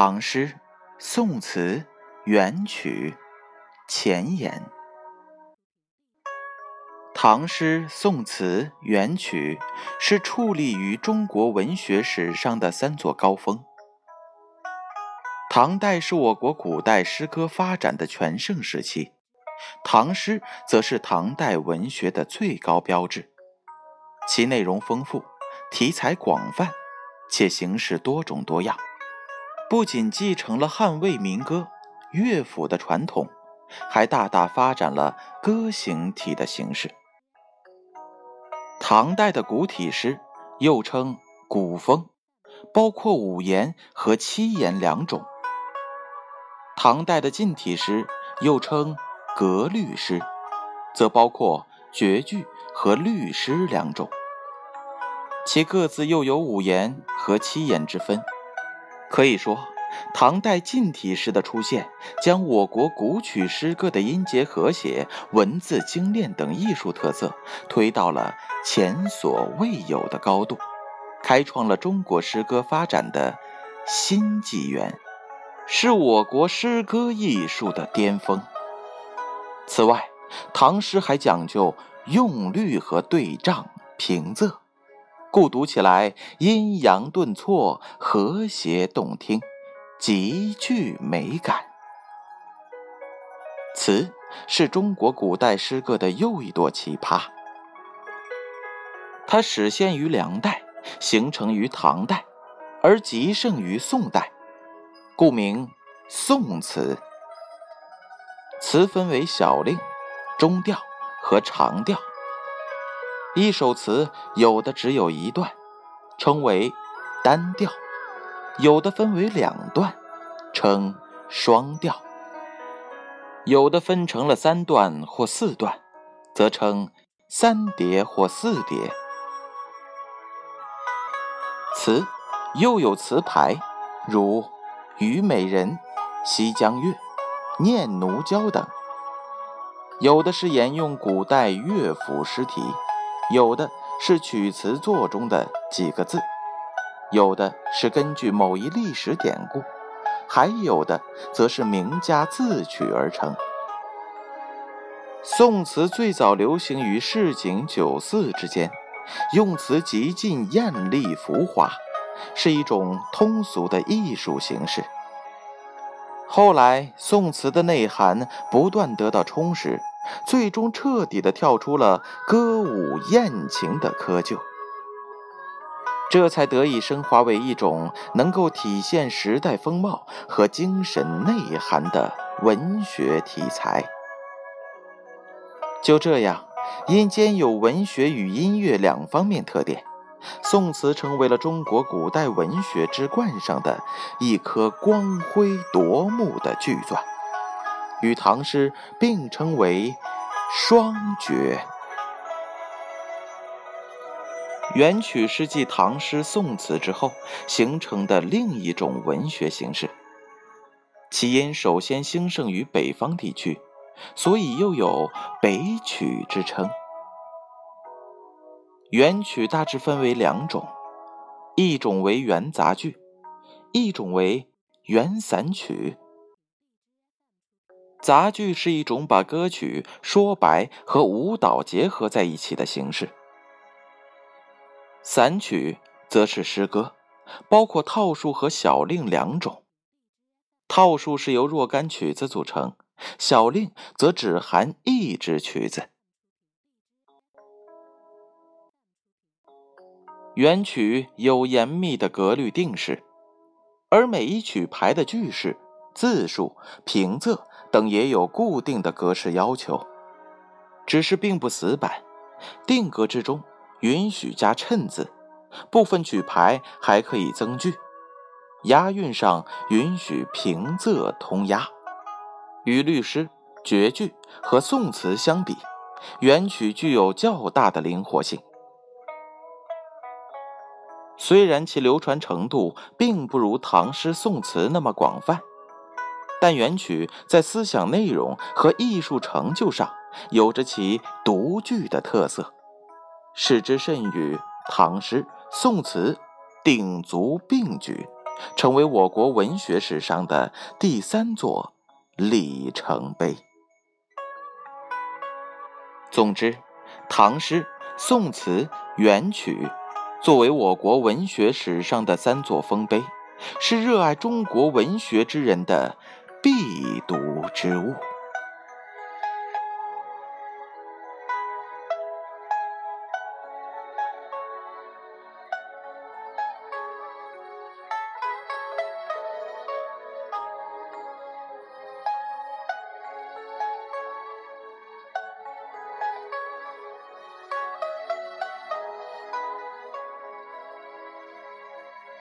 唐诗、宋词、元曲前言。唐诗、宋词、元曲是矗立于中国文学史上的三座高峰。唐代是我国古代诗歌发展的全盛时期，唐诗则是唐代文学的最高标志。其内容丰富，题材广泛，且形式多种多样。不仅继承了汉魏民歌、乐府的传统，还大大发展了歌行体的形式。唐代的古体诗又称古风，包括五言和七言两种。唐代的近体诗又称格律诗，则包括绝句和律诗两种，其各自又有五言和七言之分。可以说，唐代近体诗的出现，将我国古曲诗歌的音节和谐、文字精炼等艺术特色推到了前所未有的高度，开创了中国诗歌发展的新纪元，是我国诗歌艺术的巅峰。此外，唐诗还讲究用律和对仗、平仄。故读起来阴阳顿挫，和谐动听，极具美感。词是中国古代诗歌的又一朵奇葩，它始现于梁代，形成于唐代，而极盛于宋代，故名宋词。词分为小令、中调和长调。一首词有的只有一段，称为单调；有的分为两段，称双调；有的分成了三段或四段，则称三叠或四叠。词又有词牌，如《虞美人》《西江月》《念奴娇》等；有的是沿用古代乐府诗题。有的是曲词作中的几个字，有的是根据某一历史典故，还有的则是名家自取而成。宋词最早流行于市井酒肆之间，用词极尽艳丽浮华，是一种通俗的艺术形式。后来，宋词的内涵不断得到充实。最终彻底的跳出了歌舞艳情的窠臼，这才得以升华为一种能够体现时代风貌和精神内涵的文学题材。就这样，因兼有文学与音乐两方面特点，宋词成为了中国古代文学之冠上的一颗光辉夺目的巨钻。与唐诗并称为双绝。元曲是继唐诗、宋词之后形成的另一种文学形式，其因首先兴盛于北方地区，所以又有北曲之称。元曲大致分为两种，一种为元杂剧，一种为元散曲。杂剧是一种把歌曲、说白和舞蹈结合在一起的形式。散曲则是诗歌，包括套数和小令两种。套数是由若干曲子组成，小令则只含一支曲子。元曲有严密的格律定式，而每一曲牌的句式、字数、平仄。等也有固定的格式要求，只是并不死板。定格之中允许加衬字，部分曲牌还可以增句。押韵上允许平仄通押。与律诗、绝句和宋词相比，元曲具有较大的灵活性。虽然其流传程度并不如唐诗、宋词那么广泛。但元曲在思想内容和艺术成就上有着其独具的特色，使之甚与唐诗、宋词鼎足并举，成为我国文学史上的第三座里程碑。总之，唐诗、宋词、元曲作为我国文学史上的三座丰碑，是热爱中国文学之人的必读之物。